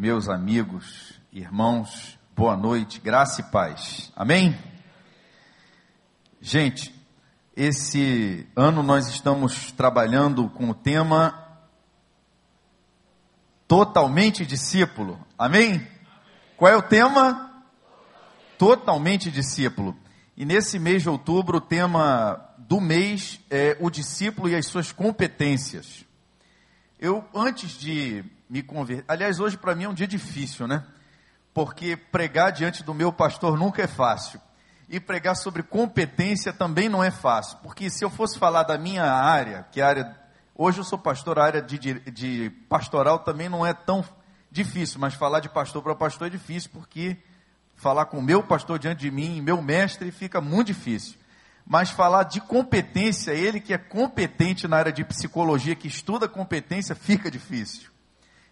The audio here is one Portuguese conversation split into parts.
meus amigos, irmãos, boa noite, graça e paz. Amém? Gente, esse ano nós estamos trabalhando com o tema Totalmente discípulo. Amém? Qual é o tema? Totalmente discípulo. E nesse mês de outubro, o tema do mês é o discípulo e as suas competências. Eu, antes de me converter, aliás, hoje para mim é um dia difícil, né? Porque pregar diante do meu pastor nunca é fácil. E pregar sobre competência também não é fácil. Porque se eu fosse falar da minha área, que é a área. Hoje eu sou pastor, a área de, de, de pastoral também não é tão difícil, mas falar de pastor para pastor é difícil, porque falar com o meu pastor diante de mim, meu mestre, fica muito difícil mas falar de competência, ele que é competente na área de psicologia, que estuda competência, fica difícil.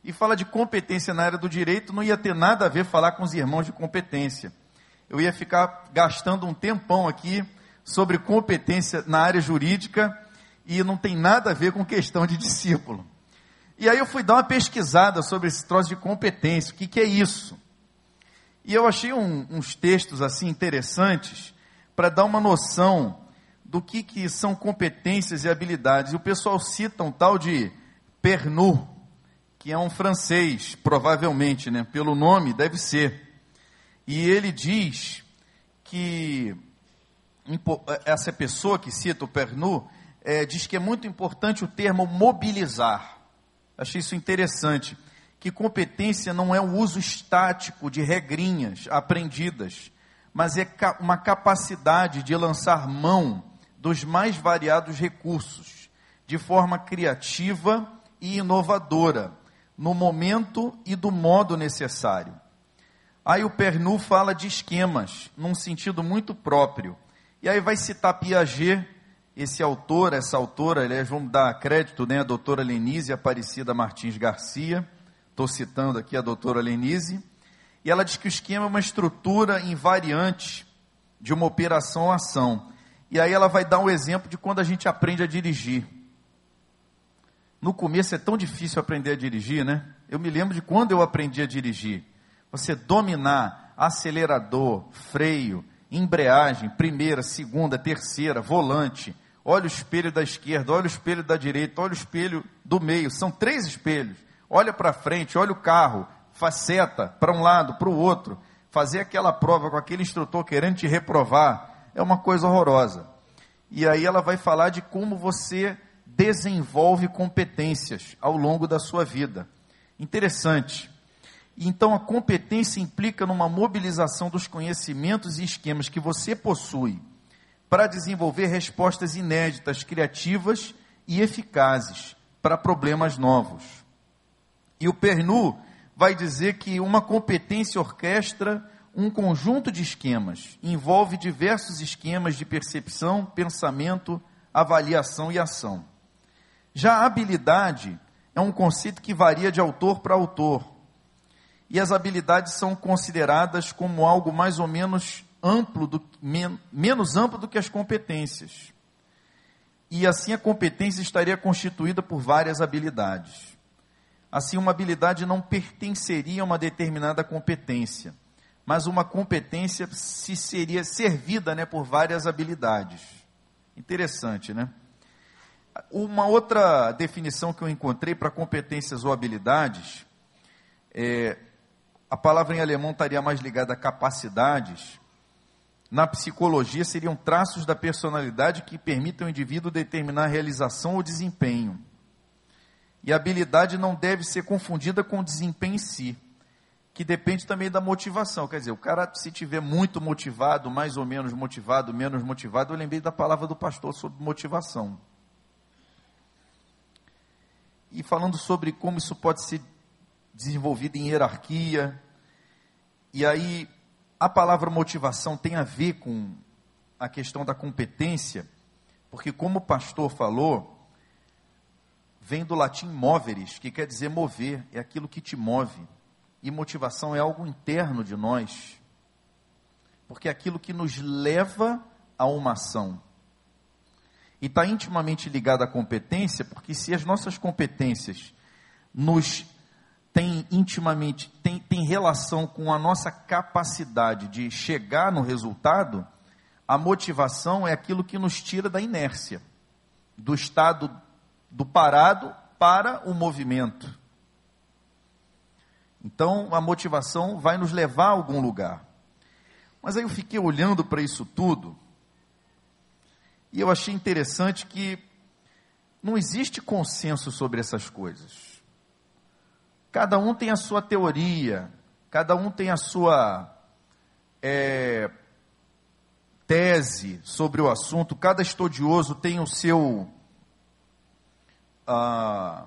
E fala de competência na área do direito, não ia ter nada a ver falar com os irmãos de competência. Eu ia ficar gastando um tempão aqui sobre competência na área jurídica e não tem nada a ver com questão de discípulo. E aí eu fui dar uma pesquisada sobre esse troço de competência, o que, que é isso? E eu achei um, uns textos assim interessantes para dar uma noção do que, que são competências e habilidades. E o pessoal cita um tal de Pernu, que é um francês, provavelmente, né? pelo nome deve ser. E ele diz que essa pessoa que cita o Pernu é, diz que é muito importante o termo mobilizar. Achei isso interessante. Que competência não é o uso estático de regrinhas aprendidas, mas é uma capacidade de lançar mão dos mais variados recursos, de forma criativa e inovadora, no momento e do modo necessário. Aí o Pernu fala de esquemas, num sentido muito próprio. E aí vai citar Piaget, esse autor, essa autora, aliás, vamos dar crédito, né, a doutora Lenise Aparecida Martins Garcia, estou citando aqui a doutora Lenise, e ela diz que o esquema é uma estrutura invariante de uma operação ação. E aí ela vai dar um exemplo de quando a gente aprende a dirigir. No começo é tão difícil aprender a dirigir, né? Eu me lembro de quando eu aprendi a dirigir. Você dominar acelerador, freio, embreagem, primeira, segunda, terceira, volante, olha o espelho da esquerda, olha o espelho da direita, olha o espelho do meio, são três espelhos. Olha para frente, olha o carro, faceta para um lado, para o outro, fazer aquela prova com aquele instrutor querendo te reprovar, é uma coisa horrorosa. E aí ela vai falar de como você desenvolve competências ao longo da sua vida. Interessante. Então a competência implica numa mobilização dos conhecimentos e esquemas que você possui para desenvolver respostas inéditas, criativas e eficazes para problemas novos. E o Pernu vai dizer que uma competência orquestra um conjunto de esquemas, envolve diversos esquemas de percepção, pensamento, avaliação e ação. Já a habilidade é um conceito que varia de autor para autor. E as habilidades são consideradas como algo mais ou menos amplo, do, men, menos amplo do que as competências. E assim a competência estaria constituída por várias habilidades. Assim, uma habilidade não pertenceria a uma determinada competência, mas uma competência se seria servida né, por várias habilidades. Interessante, né? Uma outra definição que eu encontrei para competências ou habilidades, é, a palavra em alemão estaria mais ligada a capacidades. Na psicologia, seriam traços da personalidade que permitem ao indivíduo determinar realização ou desempenho. E a habilidade não deve ser confundida com o desempenho em si, que depende também da motivação. Quer dizer, o cara, se tiver muito motivado, mais ou menos motivado, menos motivado, eu lembrei da palavra do pastor sobre motivação. E falando sobre como isso pode ser desenvolvido em hierarquia. E aí, a palavra motivação tem a ver com a questão da competência, porque, como o pastor falou, vem do latim moveres, que quer dizer mover, é aquilo que te move. E motivação é algo interno de nós, porque é aquilo que nos leva a uma ação. E está intimamente ligado à competência, porque se as nossas competências nos tem intimamente, tem, tem relação com a nossa capacidade de chegar no resultado, a motivação é aquilo que nos tira da inércia, do estado do parado para o movimento. Então, a motivação vai nos levar a algum lugar. Mas aí eu fiquei olhando para isso tudo e eu achei interessante que não existe consenso sobre essas coisas. Cada um tem a sua teoria, cada um tem a sua é, tese sobre o assunto, cada estudioso tem o seu ah,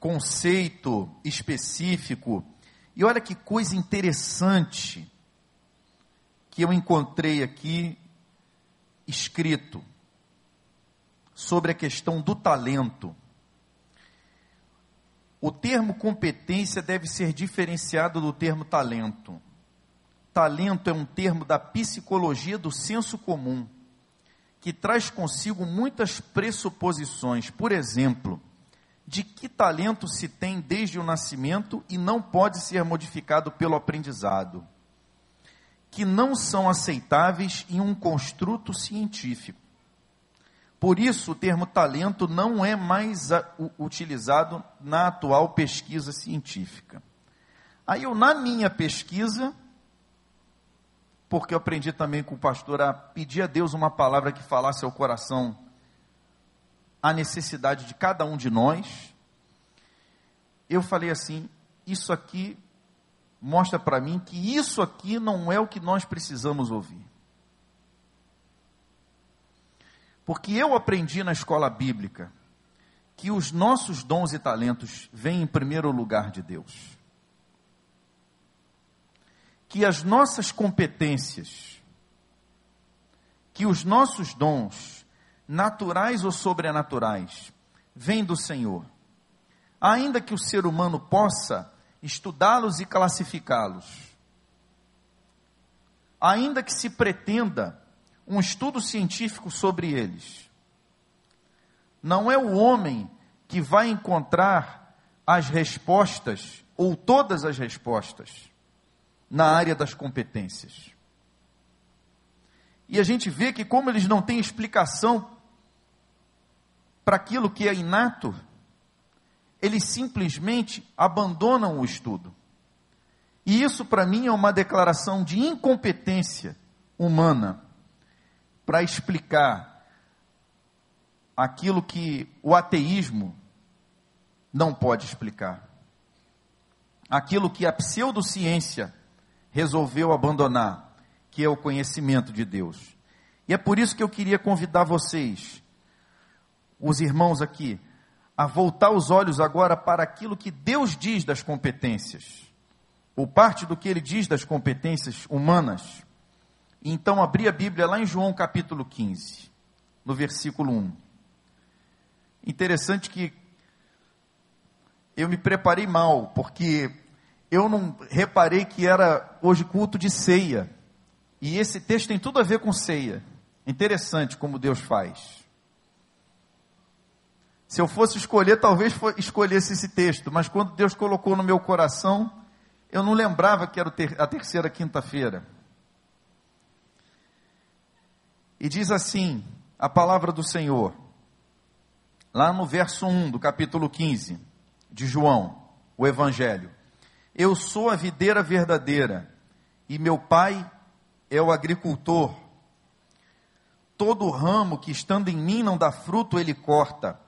conceito específico. E olha que coisa interessante que eu encontrei aqui escrito sobre a questão do talento. O termo competência deve ser diferenciado do termo talento. Talento é um termo da psicologia do senso comum, que traz consigo muitas pressuposições. Por exemplo, de que talento se tem desde o nascimento e não pode ser modificado pelo aprendizado que não são aceitáveis em um construto científico. Por isso, o termo talento não é mais utilizado na atual pesquisa científica. Aí eu, na minha pesquisa, porque eu aprendi também com o pastor a pedir a Deus uma palavra que falasse ao coração a necessidade de cada um de nós, eu falei assim: isso aqui mostra para mim que isso aqui não é o que nós precisamos ouvir. Porque eu aprendi na escola bíblica que os nossos dons e talentos vêm em primeiro lugar de Deus. Que as nossas competências, que os nossos dons, naturais ou sobrenaturais, vêm do Senhor. Ainda que o ser humano possa estudá-los e classificá-los. Ainda que se pretenda um estudo científico sobre eles, não é o homem que vai encontrar as respostas, ou todas as respostas, na área das competências. E a gente vê que, como eles não têm explicação para aquilo que é inato, eles simplesmente abandonam o estudo. E isso, para mim, é uma declaração de incompetência humana para explicar aquilo que o ateísmo não pode explicar. Aquilo que a pseudociência resolveu abandonar, que é o conhecimento de Deus. E é por isso que eu queria convidar vocês, os irmãos aqui, a voltar os olhos agora para aquilo que Deus diz das competências, ou parte do que ele diz das competências humanas. Então, abri a Bíblia lá em João capítulo 15, no versículo 1. Interessante que eu me preparei mal, porque eu não reparei que era hoje culto de ceia. E esse texto tem tudo a ver com ceia. Interessante como Deus faz. Se eu fosse escolher, talvez escolhesse esse texto, mas quando Deus colocou no meu coração, eu não lembrava que era a terceira quinta-feira. E diz assim a palavra do Senhor, lá no verso 1 do capítulo 15 de João, o Evangelho: Eu sou a videira verdadeira, e meu pai é o agricultor. Todo ramo que estando em mim não dá fruto, ele corta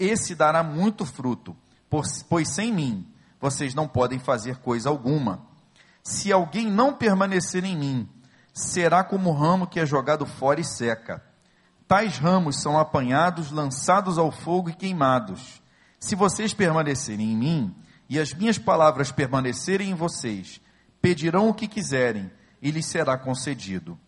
esse dará muito fruto, pois sem mim vocês não podem fazer coisa alguma. Se alguém não permanecer em mim, será como o ramo que é jogado fora e seca. Tais ramos são apanhados, lançados ao fogo e queimados. Se vocês permanecerem em mim, e as minhas palavras permanecerem em vocês, pedirão o que quiserem e lhes será concedido.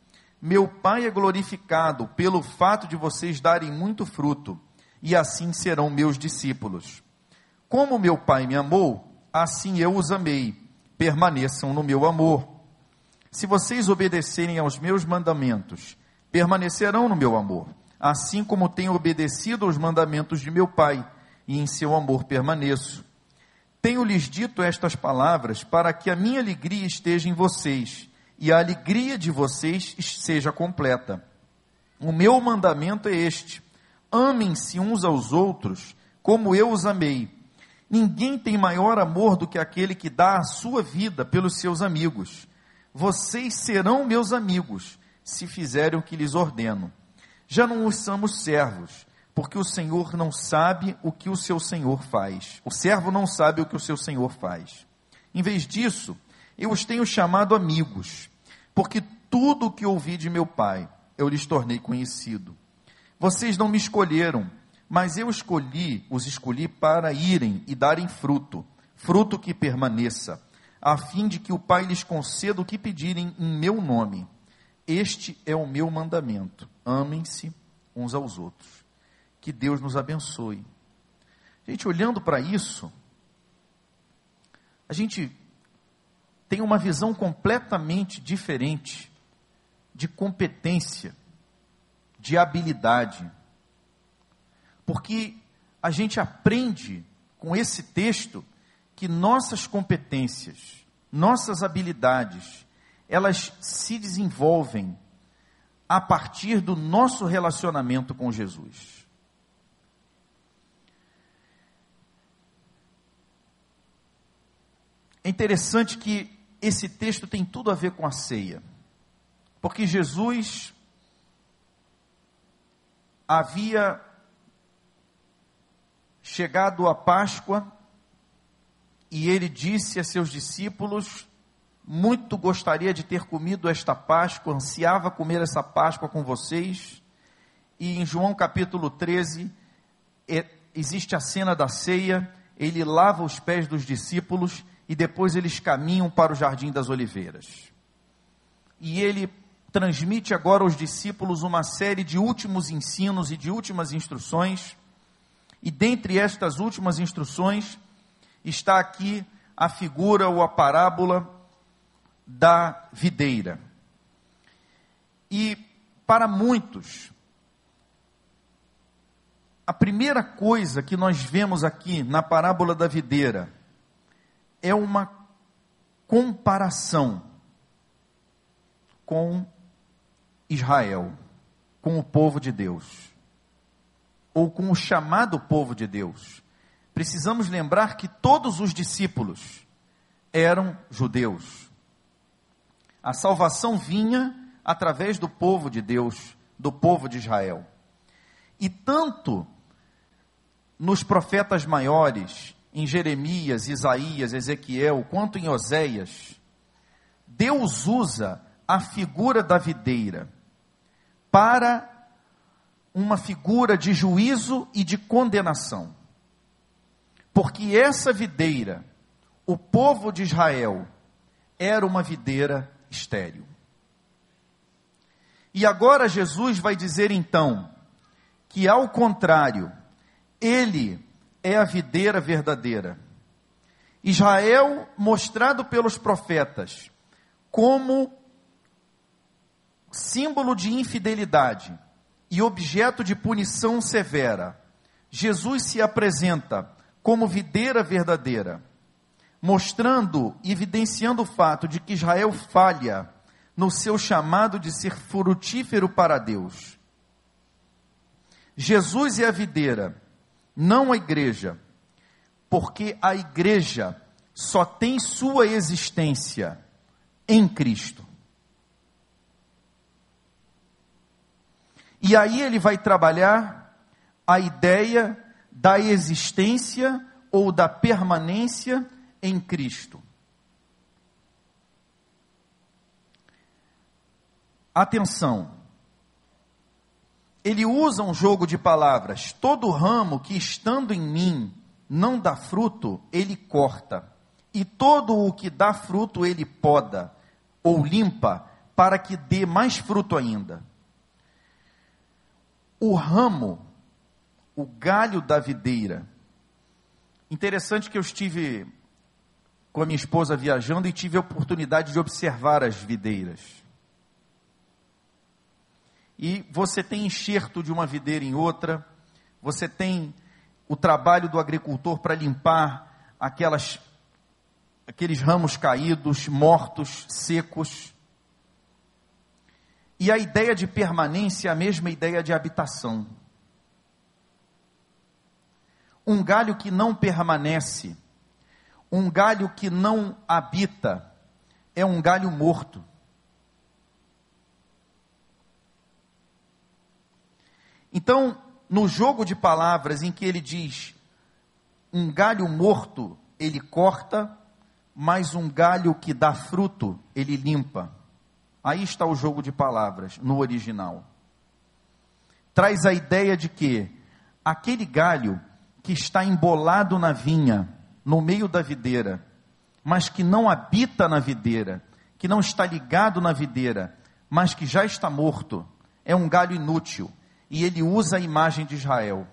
Meu Pai é glorificado pelo fato de vocês darem muito fruto, e assim serão meus discípulos. Como meu Pai me amou, assim eu os amei. Permaneçam no meu amor. Se vocês obedecerem aos meus mandamentos, permanecerão no meu amor, assim como tenho obedecido aos mandamentos de meu Pai, e em seu amor permaneço. Tenho-lhes dito estas palavras para que a minha alegria esteja em vocês e a alegria de vocês seja completa. O meu mandamento é este: amem-se uns aos outros como eu os amei. Ninguém tem maior amor do que aquele que dá a sua vida pelos seus amigos. Vocês serão meus amigos se fizerem o que lhes ordeno. Já não os somos servos porque o Senhor não sabe o que o seu Senhor faz. O servo não sabe o que o seu Senhor faz. Em vez disso, eu os tenho chamado amigos, porque tudo o que ouvi de meu Pai, eu lhes tornei conhecido. Vocês não me escolheram, mas eu escolhi, os escolhi para irem e darem fruto, fruto que permaneça, a fim de que o Pai lhes conceda o que pedirem em meu nome. Este é o meu mandamento: amem-se uns aos outros. Que Deus nos abençoe. Gente, olhando para isso, a gente tem uma visão completamente diferente de competência, de habilidade. Porque a gente aprende com esse texto que nossas competências, nossas habilidades, elas se desenvolvem a partir do nosso relacionamento com Jesus. É interessante que esse texto tem tudo a ver com a ceia, porque Jesus havia chegado à Páscoa e ele disse a seus discípulos: Muito gostaria de ter comido esta Páscoa, ansiava comer essa Páscoa com vocês. E em João capítulo 13, é, existe a cena da ceia, ele lava os pés dos discípulos e depois eles caminham para o Jardim das Oliveiras. E ele transmite agora aos discípulos uma série de últimos ensinos e de últimas instruções. E dentre estas últimas instruções está aqui a figura ou a parábola da videira. E para muitos, a primeira coisa que nós vemos aqui na parábola da videira é uma comparação com Israel, com o povo de Deus, ou com o chamado povo de Deus. Precisamos lembrar que todos os discípulos eram judeus. A salvação vinha através do povo de Deus, do povo de Israel. E tanto nos profetas maiores em Jeremias, Isaías, Ezequiel, quanto em Oséias, Deus usa a figura da videira para uma figura de juízo e de condenação. Porque essa videira, o povo de Israel, era uma videira estéril. E agora Jesus vai dizer então que, ao contrário, ele é a videira verdadeira. Israel, mostrado pelos profetas como símbolo de infidelidade e objeto de punição severa, Jesus se apresenta como videira verdadeira, mostrando e evidenciando o fato de que Israel falha no seu chamado de ser frutífero para Deus. Jesus é a videira não a igreja, porque a igreja só tem sua existência em Cristo. E aí ele vai trabalhar a ideia da existência ou da permanência em Cristo. Atenção, ele usa um jogo de palavras. Todo ramo que estando em mim não dá fruto, ele corta, e todo o que dá fruto ele poda ou limpa, para que dê mais fruto ainda. O ramo, o galho da videira. Interessante que eu estive com a minha esposa viajando e tive a oportunidade de observar as videiras. E você tem enxerto de uma videira em outra, você tem o trabalho do agricultor para limpar aquelas aqueles ramos caídos, mortos, secos. E a ideia de permanência é a mesma ideia de habitação. Um galho que não permanece, um galho que não habita, é um galho morto. Então, no jogo de palavras em que ele diz: um galho morto ele corta, mas um galho que dá fruto ele limpa. Aí está o jogo de palavras no original. Traz a ideia de que aquele galho que está embolado na vinha, no meio da videira, mas que não habita na videira, que não está ligado na videira, mas que já está morto, é um galho inútil e ele usa a imagem de Israel.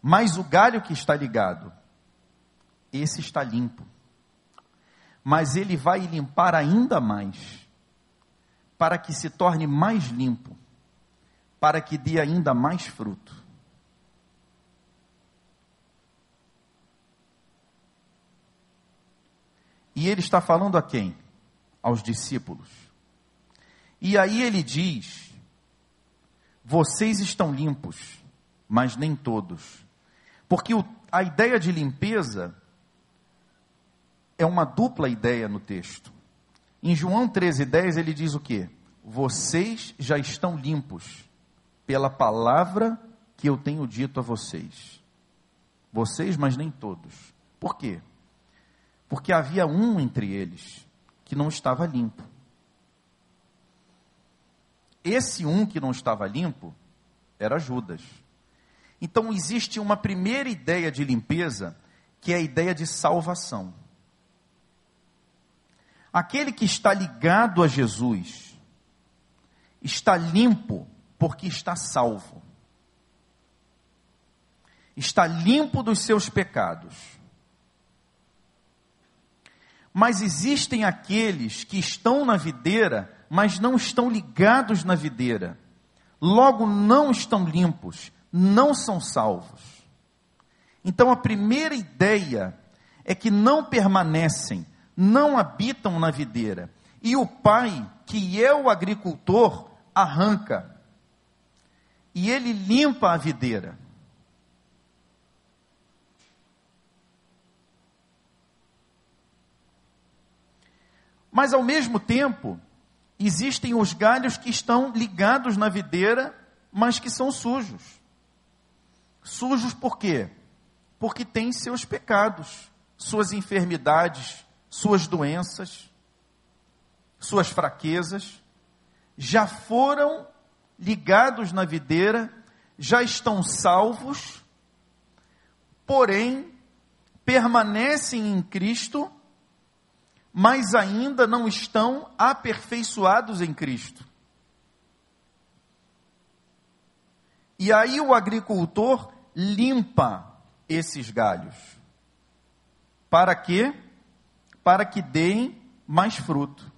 Mas o galho que está ligado, esse está limpo. Mas ele vai limpar ainda mais, para que se torne mais limpo, para que dê ainda mais fruto. E ele está falando a quem? Aos discípulos. E aí ele diz: vocês estão limpos, mas nem todos. Porque o, a ideia de limpeza é uma dupla ideia no texto. Em João 13,10 ele diz o que? Vocês já estão limpos pela palavra que eu tenho dito a vocês. Vocês, mas nem todos. Por quê? Porque havia um entre eles que não estava limpo. Esse um que não estava limpo era Judas. Então existe uma primeira ideia de limpeza, que é a ideia de salvação. Aquele que está ligado a Jesus está limpo porque está salvo. Está limpo dos seus pecados. Mas existem aqueles que estão na videira mas não estão ligados na videira, logo não estão limpos, não são salvos. Então a primeira ideia é que não permanecem, não habitam na videira, e o pai, que é o agricultor, arranca, e ele limpa a videira. Mas ao mesmo tempo, existem os galhos que estão ligados na videira, mas que são sujos. Sujos por quê? Porque têm seus pecados, suas enfermidades, suas doenças, suas fraquezas, já foram ligados na videira, já estão salvos, porém permanecem em Cristo mas ainda não estão aperfeiçoados em Cristo. E aí o agricultor limpa esses galhos. Para quê? Para que deem mais fruto.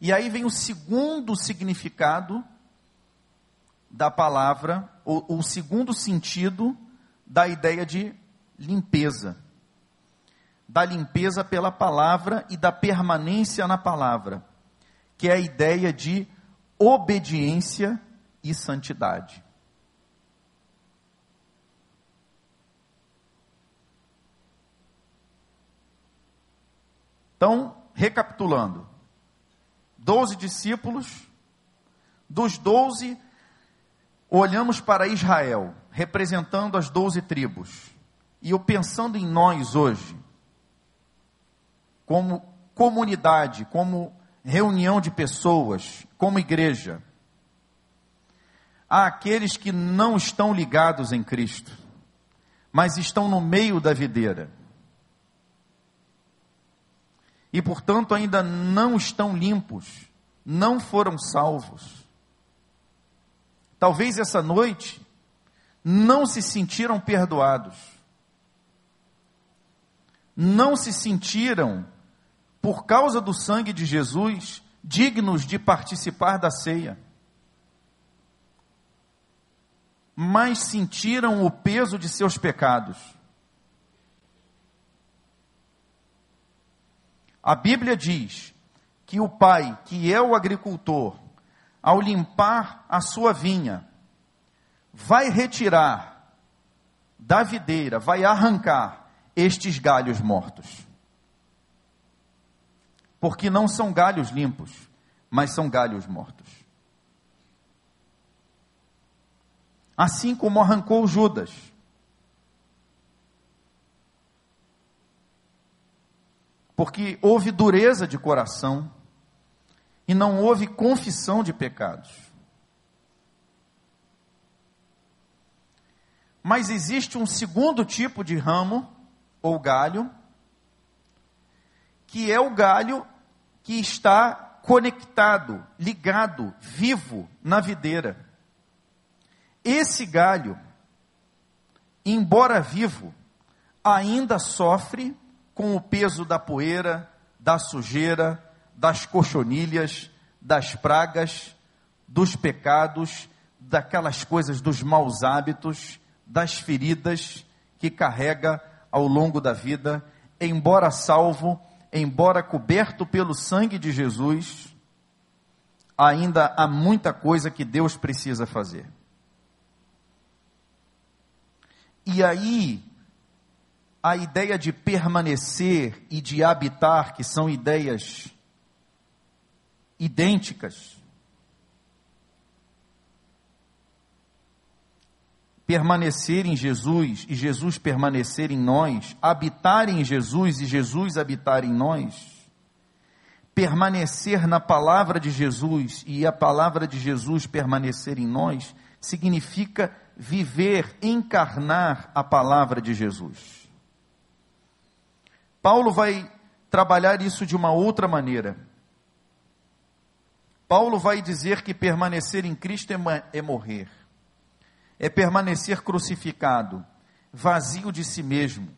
E aí vem o segundo significado da palavra, o, o segundo sentido da ideia de limpeza da limpeza pela palavra e da permanência na palavra, que é a ideia de obediência e santidade. Então, recapitulando: doze discípulos, dos doze, olhamos para Israel, representando as doze tribos. E eu pensando em nós hoje, como comunidade, como reunião de pessoas, como igreja. àqueles que não estão ligados em Cristo, mas estão no meio da videira. E, portanto, ainda não estão limpos, não foram salvos. Talvez essa noite não se sentiram perdoados, não se sentiram, por causa do sangue de Jesus, dignos de participar da ceia, mas sentiram o peso de seus pecados. A Bíblia diz que o pai, que é o agricultor, ao limpar a sua vinha, vai retirar da videira, vai arrancar estes galhos mortos. Porque não são galhos limpos, mas são galhos mortos. Assim como arrancou Judas. Porque houve dureza de coração e não houve confissão de pecados. Mas existe um segundo tipo de ramo, ou galho, que é o galho que está conectado, ligado, vivo na videira. Esse galho, embora vivo, ainda sofre com o peso da poeira, da sujeira, das cochonilhas, das pragas, dos pecados, daquelas coisas dos maus hábitos, das feridas que carrega ao longo da vida, embora salvo, embora coberto pelo sangue de Jesus, ainda há muita coisa que Deus precisa fazer. E aí, a ideia de permanecer e de habitar, que são ideias idênticas, permanecer em Jesus e Jesus permanecer em nós, habitar em Jesus e Jesus habitar em nós, permanecer na palavra de Jesus e a palavra de Jesus permanecer em nós, significa viver, encarnar a palavra de Jesus. Paulo vai trabalhar isso de uma outra maneira. Paulo vai dizer que permanecer em Cristo é, é morrer é permanecer crucificado, vazio de si mesmo,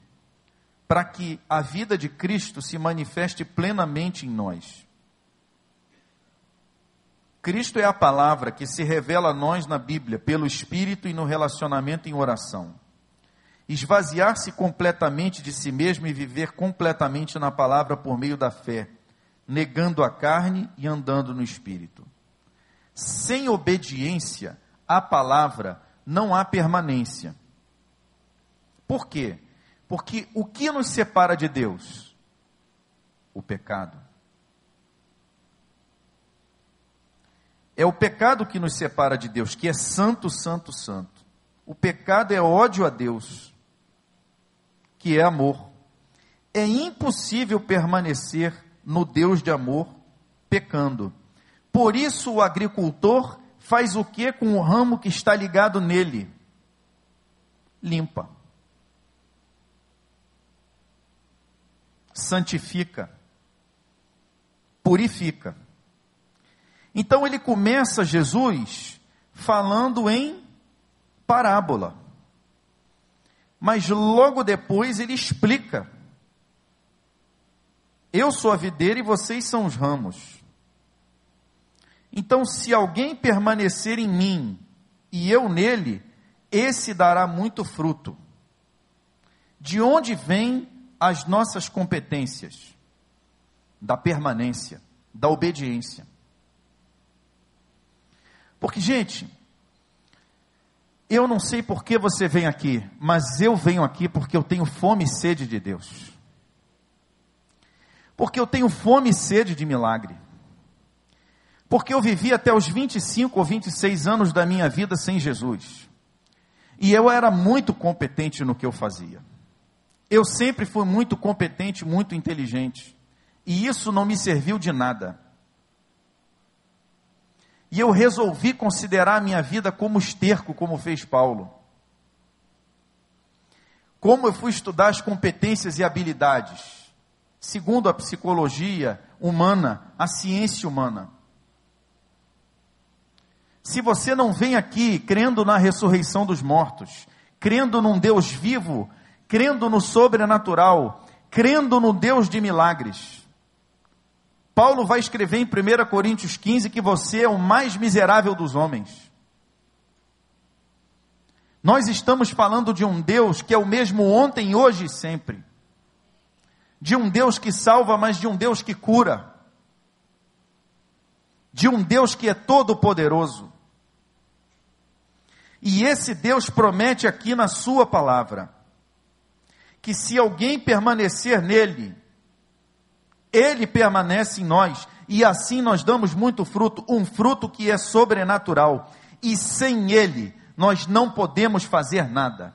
para que a vida de Cristo se manifeste plenamente em nós. Cristo é a palavra que se revela a nós na Bíblia, pelo Espírito e no relacionamento em oração. Esvaziar-se completamente de si mesmo e viver completamente na palavra por meio da fé, negando a carne e andando no Espírito. Sem obediência à palavra, não há permanência. Por quê? Porque o que nos separa de Deus? O pecado. É o pecado que nos separa de Deus, que é santo, santo, santo. O pecado é ódio a Deus, que é amor. É impossível permanecer no Deus de amor pecando. Por isso o agricultor faz o que com o ramo que está ligado nele? Limpa. Santifica. Purifica. Então ele começa Jesus falando em parábola. Mas logo depois ele explica. Eu sou a videira e vocês são os ramos. Então, se alguém permanecer em mim e eu nele, esse dará muito fruto. De onde vêm as nossas competências? Da permanência, da obediência. Porque, gente, eu não sei por que você vem aqui, mas eu venho aqui porque eu tenho fome e sede de Deus. Porque eu tenho fome e sede de milagre. Porque eu vivi até os 25 ou 26 anos da minha vida sem Jesus. E eu era muito competente no que eu fazia. Eu sempre fui muito competente, muito inteligente. E isso não me serviu de nada. E eu resolvi considerar a minha vida como esterco, como fez Paulo. Como eu fui estudar as competências e habilidades, segundo a psicologia humana, a ciência humana. Se você não vem aqui crendo na ressurreição dos mortos, crendo num Deus vivo, crendo no sobrenatural, crendo no Deus de milagres, Paulo vai escrever em 1 Coríntios 15 que você é o mais miserável dos homens. Nós estamos falando de um Deus que é o mesmo ontem, hoje e sempre. De um Deus que salva, mas de um Deus que cura. De um Deus que é todo-poderoso. E esse Deus promete aqui na Sua palavra que se alguém permanecer nele, ele permanece em nós, e assim nós damos muito fruto, um fruto que é sobrenatural, e sem ele nós não podemos fazer nada.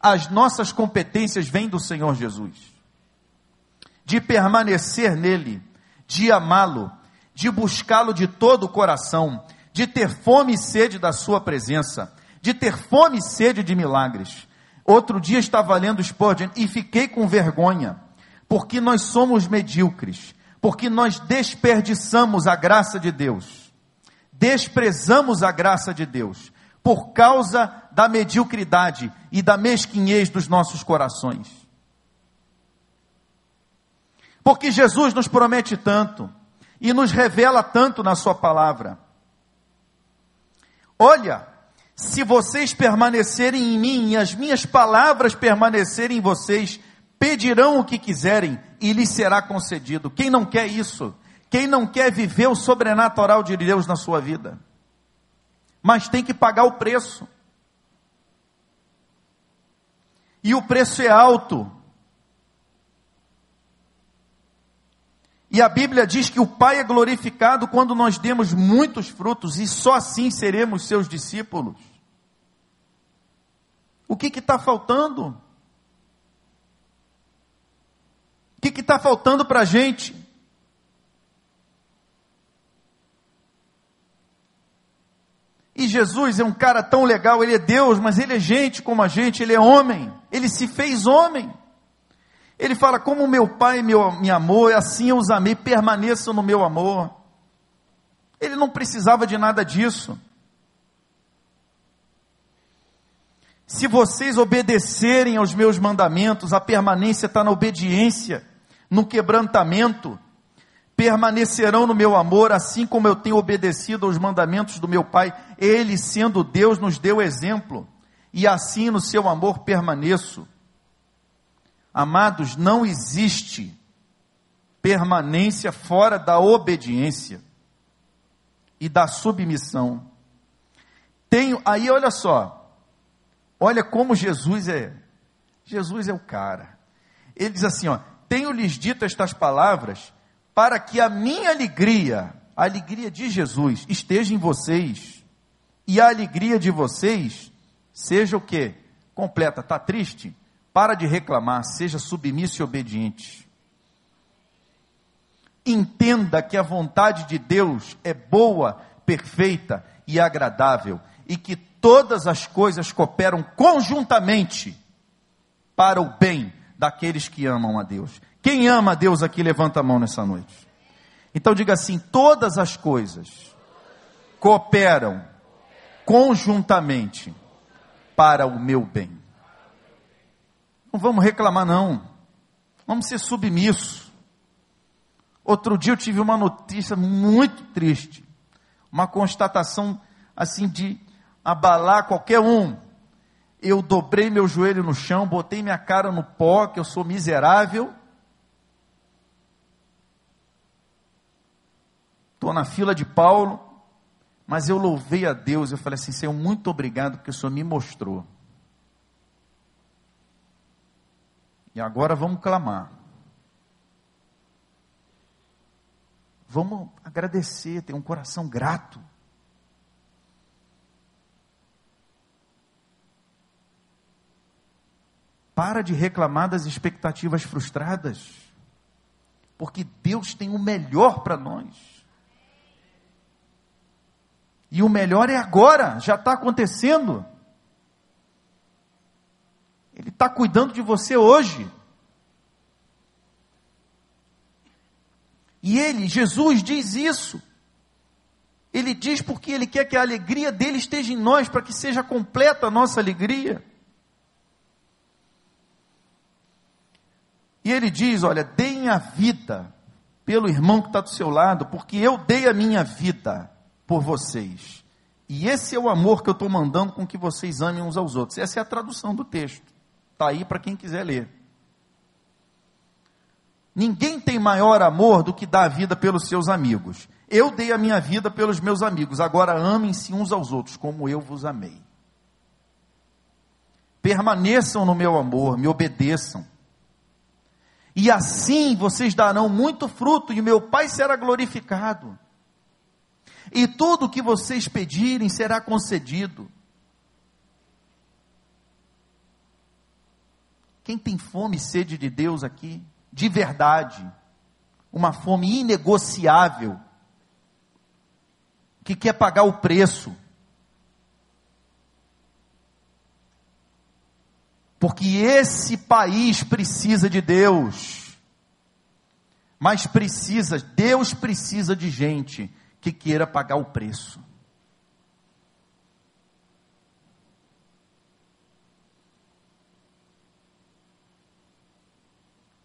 As nossas competências vêm do Senhor Jesus, de permanecer nele, de amá-lo, de buscá-lo de todo o coração, de ter fome e sede da Sua presença, de ter fome e sede de milagres. Outro dia estava lendo Spurgeon e fiquei com vergonha porque nós somos medíocres, porque nós desperdiçamos a graça de Deus, desprezamos a graça de Deus, por causa da mediocridade e da mesquinhez dos nossos corações. Porque Jesus nos promete tanto e nos revela tanto na Sua palavra. Olha, se vocês permanecerem em mim e as minhas palavras permanecerem em vocês, pedirão o que quiserem e lhes será concedido. Quem não quer isso? Quem não quer viver o sobrenatural de Deus na sua vida? Mas tem que pagar o preço. E o preço é alto. E a Bíblia diz que o Pai é glorificado quando nós demos muitos frutos, e só assim seremos seus discípulos. O que está faltando? Que está faltando para a gente? E Jesus é um cara tão legal, ele é Deus, mas ele é gente como a gente, ele é homem, ele se fez homem. Ele fala: Como meu pai me, me amou, assim eu os amei, permaneçam no meu amor. Ele não precisava de nada disso. Se vocês obedecerem aos meus mandamentos, a permanência está na obediência no quebrantamento, permanecerão no meu amor, assim como eu tenho obedecido aos mandamentos do meu Pai. Ele, sendo Deus, nos deu exemplo, e assim no seu amor permaneço. Amados, não existe permanência fora da obediência e da submissão. Tenho, aí olha só, olha como Jesus é. Jesus é o cara. Ele diz assim, ó, tenho-lhes dito estas palavras para que a minha alegria, a alegria de Jesus, esteja em vocês e a alegria de vocês seja o que? Completa. Está triste? Para de reclamar, seja submisso e obediente. Entenda que a vontade de Deus é boa, perfeita e agradável e que todas as coisas cooperam conjuntamente para o bem daqueles que amam a Deus. Quem ama a Deus aqui, levanta a mão nessa noite. Então diga assim: todas as coisas cooperam conjuntamente para o meu bem. Não vamos reclamar, não. Vamos ser submissos. Outro dia eu tive uma notícia muito triste, uma constatação assim de abalar qualquer um eu dobrei meu joelho no chão, botei minha cara no pó, que eu sou miserável. Estou na fila de Paulo, mas eu louvei a Deus. Eu falei assim: Senhor, muito obrigado, porque o Senhor me mostrou. E agora vamos clamar. Vamos agradecer, ter um coração grato. Para de reclamar das expectativas frustradas, porque Deus tem o melhor para nós. E o melhor é agora, já está acontecendo. Ele está cuidando de você hoje. E ele, Jesus, diz isso. Ele diz porque ele quer que a alegria dele esteja em nós, para que seja completa a nossa alegria. E ele diz: Olha, deem a vida pelo irmão que está do seu lado, porque eu dei a minha vida por vocês. E esse é o amor que eu estou mandando com que vocês amem uns aos outros. Essa é a tradução do texto. Está aí para quem quiser ler. Ninguém tem maior amor do que dar a vida pelos seus amigos. Eu dei a minha vida pelos meus amigos, agora amem-se uns aos outros, como eu vos amei. Permaneçam no meu amor, me obedeçam. E assim vocês darão muito fruto, e meu Pai será glorificado. E tudo o que vocês pedirem será concedido. Quem tem fome e sede de Deus aqui? De verdade. Uma fome inegociável que quer pagar o preço. Porque esse país precisa de Deus. Mas precisa, Deus precisa de gente que queira pagar o preço.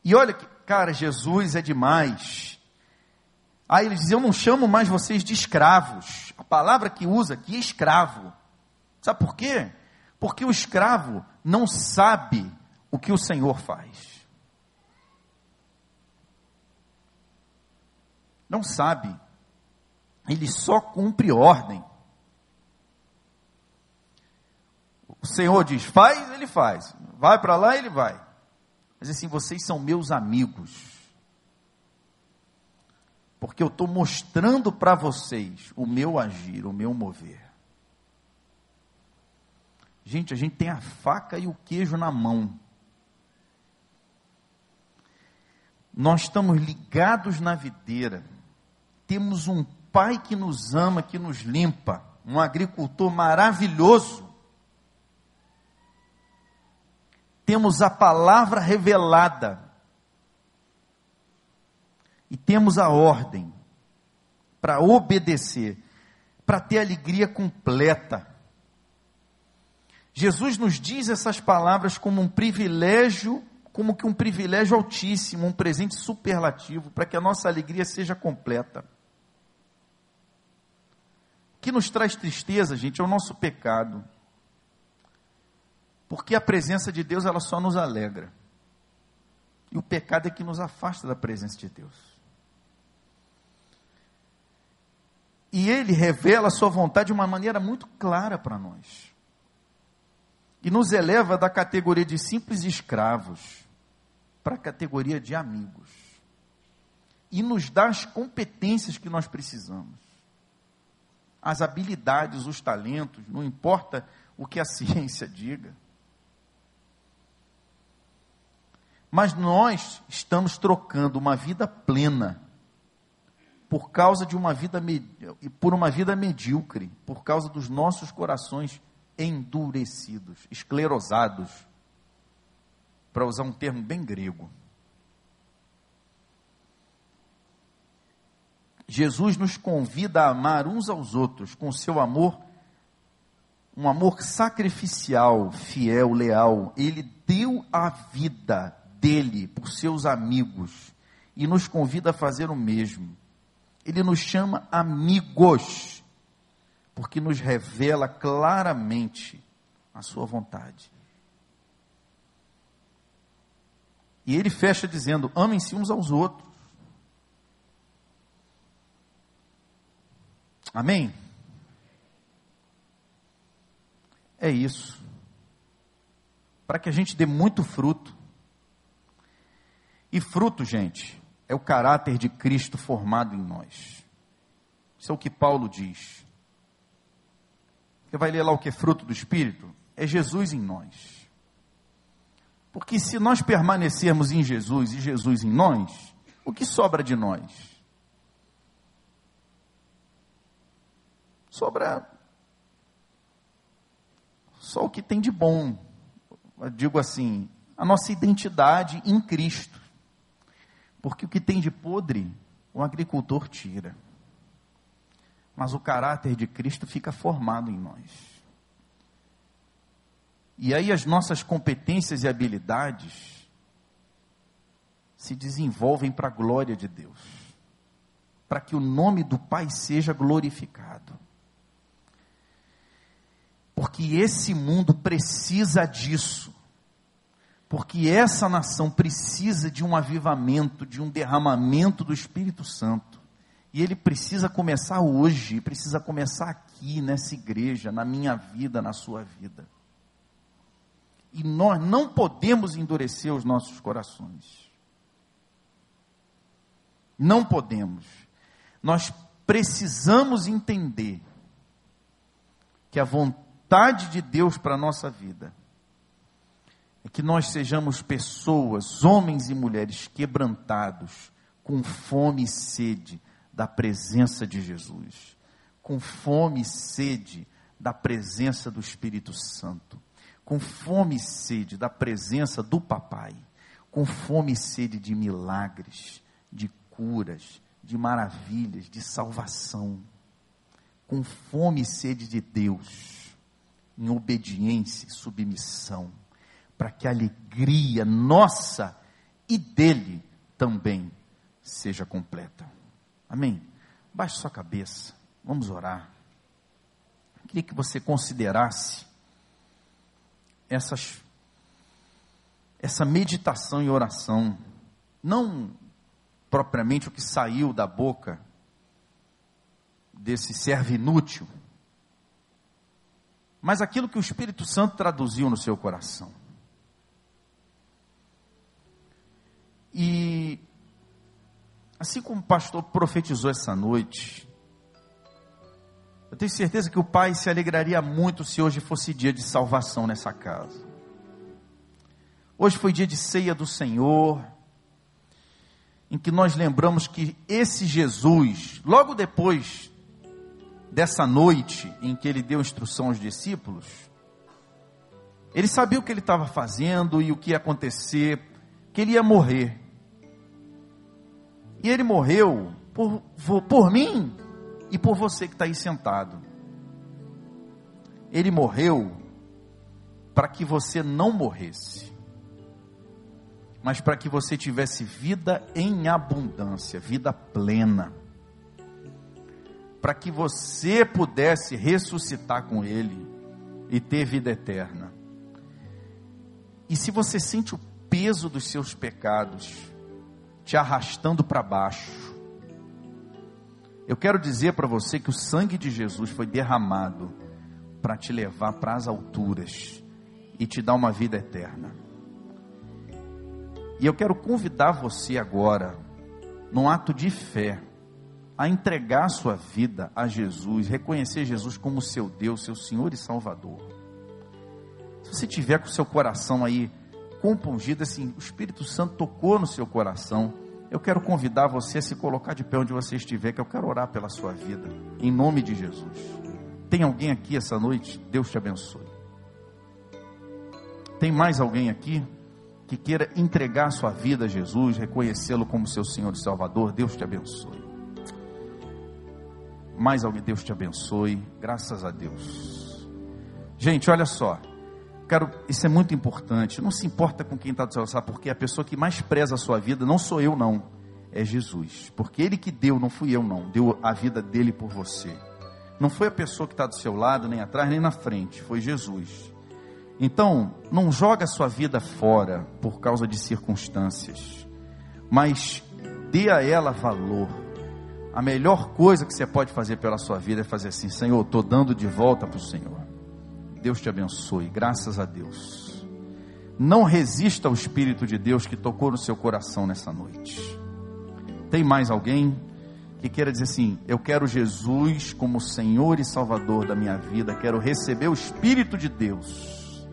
E olha que, cara, Jesus é demais. Aí ele diz: Eu não chamo mais vocês de escravos. A palavra que usa aqui é escravo. Sabe por quê? Porque o escravo não sabe o que o Senhor faz. Não sabe. Ele só cumpre ordem. O Senhor diz: faz, ele faz. Vai para lá, ele vai. Mas assim, vocês são meus amigos porque eu estou mostrando para vocês o meu agir, o meu mover. Gente, a gente tem a faca e o queijo na mão. Nós estamos ligados na videira. Temos um pai que nos ama, que nos limpa, um agricultor maravilhoso. Temos a palavra revelada e temos a ordem para obedecer, para ter alegria completa. Jesus nos diz essas palavras como um privilégio, como que um privilégio altíssimo, um presente superlativo, para que a nossa alegria seja completa. O que nos traz tristeza, gente, é o nosso pecado. Porque a presença de Deus, ela só nos alegra. E o pecado é que nos afasta da presença de Deus. E ele revela a sua vontade de uma maneira muito clara para nós. E nos eleva da categoria de simples escravos para a categoria de amigos. E nos dá as competências que nós precisamos. As habilidades, os talentos, não importa o que a ciência diga. Mas nós estamos trocando uma vida plena por causa de uma vida por uma vida medíocre, por causa dos nossos corações endurecidos, esclerosados, para usar um termo bem grego. Jesus nos convida a amar uns aos outros com seu amor, um amor sacrificial, fiel, leal. Ele deu a vida dele por seus amigos e nos convida a fazer o mesmo. Ele nos chama amigos, porque nos revela claramente a sua vontade. E ele fecha dizendo: amem-se uns aos outros. Amém? É isso. Para que a gente dê muito fruto. E fruto, gente, é o caráter de Cristo formado em nós. Isso é o que Paulo diz. Você vai ler lá o que é fruto do Espírito? É Jesus em nós. Porque se nós permanecermos em Jesus e Jesus em nós, o que sobra de nós? sobra só o que tem de bom. Eu digo assim, a nossa identidade em Cristo. Porque o que tem de podre, o agricultor tira. Mas o caráter de Cristo fica formado em nós. E aí as nossas competências e habilidades se desenvolvem para a glória de Deus, para que o nome do Pai seja glorificado. Porque esse mundo precisa disso. Porque essa nação precisa de um avivamento, de um derramamento do Espírito Santo. E ele precisa começar hoje, precisa começar aqui, nessa igreja, na minha vida, na sua vida. E nós não podemos endurecer os nossos corações. Não podemos. Nós precisamos entender que a vontade de Deus para a nossa vida é que nós sejamos pessoas, homens e mulheres quebrantados, com fome e sede da presença de Jesus, com fome e sede da presença do Espírito Santo com fome e sede da presença do Papai, com fome e sede de milagres, de curas, de maravilhas, de salvação, com fome e sede de Deus, em obediência e submissão, para que a alegria nossa e dele também seja completa. Amém? Baixe sua cabeça, vamos orar. queria que você considerasse essas, essa meditação e oração, não propriamente o que saiu da boca desse servo inútil, mas aquilo que o Espírito Santo traduziu no seu coração. E assim como o pastor profetizou essa noite, eu tenho certeza que o Pai se alegraria muito se hoje fosse dia de salvação nessa casa. Hoje foi dia de ceia do Senhor, em que nós lembramos que esse Jesus, logo depois dessa noite em que ele deu instrução aos discípulos, ele sabia o que ele estava fazendo e o que ia acontecer, que ele ia morrer. E ele morreu por, por mim e por você que está aí sentado. Ele morreu para que você não morresse, mas para que você tivesse vida em abundância, vida plena. Para que você pudesse ressuscitar com Ele e ter vida eterna. E se você sente o peso dos seus pecados te arrastando para baixo, eu quero dizer para você que o sangue de Jesus foi derramado para te levar para as alturas e te dar uma vida eterna. E eu quero convidar você agora, num ato de fé, a entregar a sua vida a Jesus, reconhecer Jesus como seu Deus, seu Senhor e Salvador. Se você tiver com seu coração aí compungido, assim, o Espírito Santo tocou no seu coração, eu quero convidar você a se colocar de pé onde você estiver, que eu quero orar pela sua vida, em nome de Jesus. Tem alguém aqui essa noite? Deus te abençoe. Tem mais alguém aqui que queira entregar a sua vida a Jesus, reconhecê-lo como seu Senhor e Salvador? Deus te abençoe. Mais alguém, Deus te abençoe. Graças a Deus. Gente, olha só. Quero, isso é muito importante. Não se importa com quem está do seu lado, porque a pessoa que mais preza a sua vida não sou eu, não. É Jesus. Porque Ele que deu, não fui eu, não. Deu a vida dele por você. Não foi a pessoa que está do seu lado, nem atrás, nem na frente. Foi Jesus. Então, não joga a sua vida fora por causa de circunstâncias. Mas dê a ela valor. A melhor coisa que você pode fazer pela sua vida é fazer assim: Senhor, estou dando de volta para o Senhor. Deus te abençoe, graças a Deus. Não resista ao Espírito de Deus que tocou no seu coração nessa noite. Tem mais alguém que queira dizer assim: Eu quero Jesus como Senhor e Salvador da minha vida, quero receber o Espírito de Deus.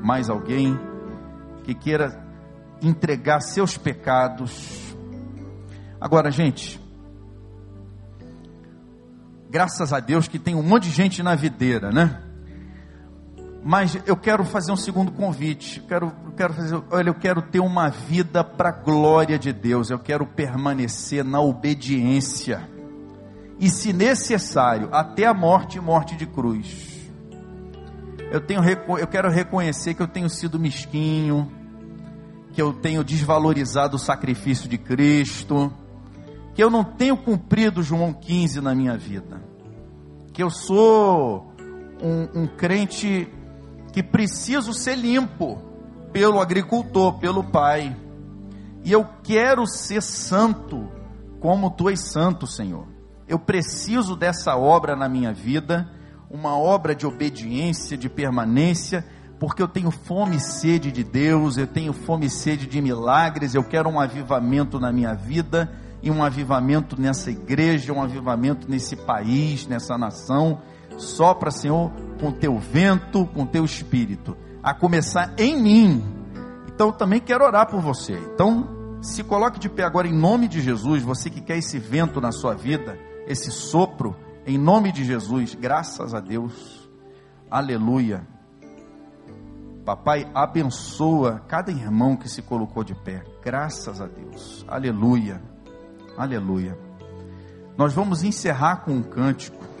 Mais alguém que queira entregar seus pecados. Agora, gente, Graças a Deus que tem um monte de gente na videira, né? Mas eu quero fazer um segundo convite. Eu quero, quero fazer, olha, eu quero ter uma vida para a glória de Deus. Eu quero permanecer na obediência. E se necessário, até a morte e morte de cruz. Eu, tenho, eu quero reconhecer que eu tenho sido mesquinho, que eu tenho desvalorizado o sacrifício de Cristo, que eu não tenho cumprido João 15 na minha vida, que eu sou um, um crente que preciso ser limpo pelo agricultor, pelo Pai, e eu quero ser santo como tu és santo, Senhor. Eu preciso dessa obra na minha vida, uma obra de obediência, de permanência, porque eu tenho fome e sede de Deus, eu tenho fome e sede de milagres, eu quero um avivamento na minha vida e um avivamento nessa igreja, um avivamento nesse país, nessa nação. Sopra, Senhor, com teu vento, com teu espírito, a começar em mim. Então também quero orar por você. Então, se coloque de pé agora em nome de Jesus, você que quer esse vento na sua vida, esse sopro, em nome de Jesus, graças a Deus. Aleluia. Papai, abençoa cada irmão que se colocou de pé. Graças a Deus. Aleluia. Aleluia. Nós vamos encerrar com um cântico.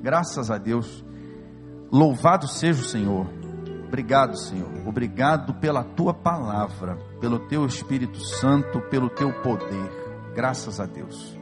Graças a Deus. Louvado seja o Senhor. Obrigado, Senhor. Obrigado pela tua palavra, pelo teu Espírito Santo, pelo teu poder. Graças a Deus.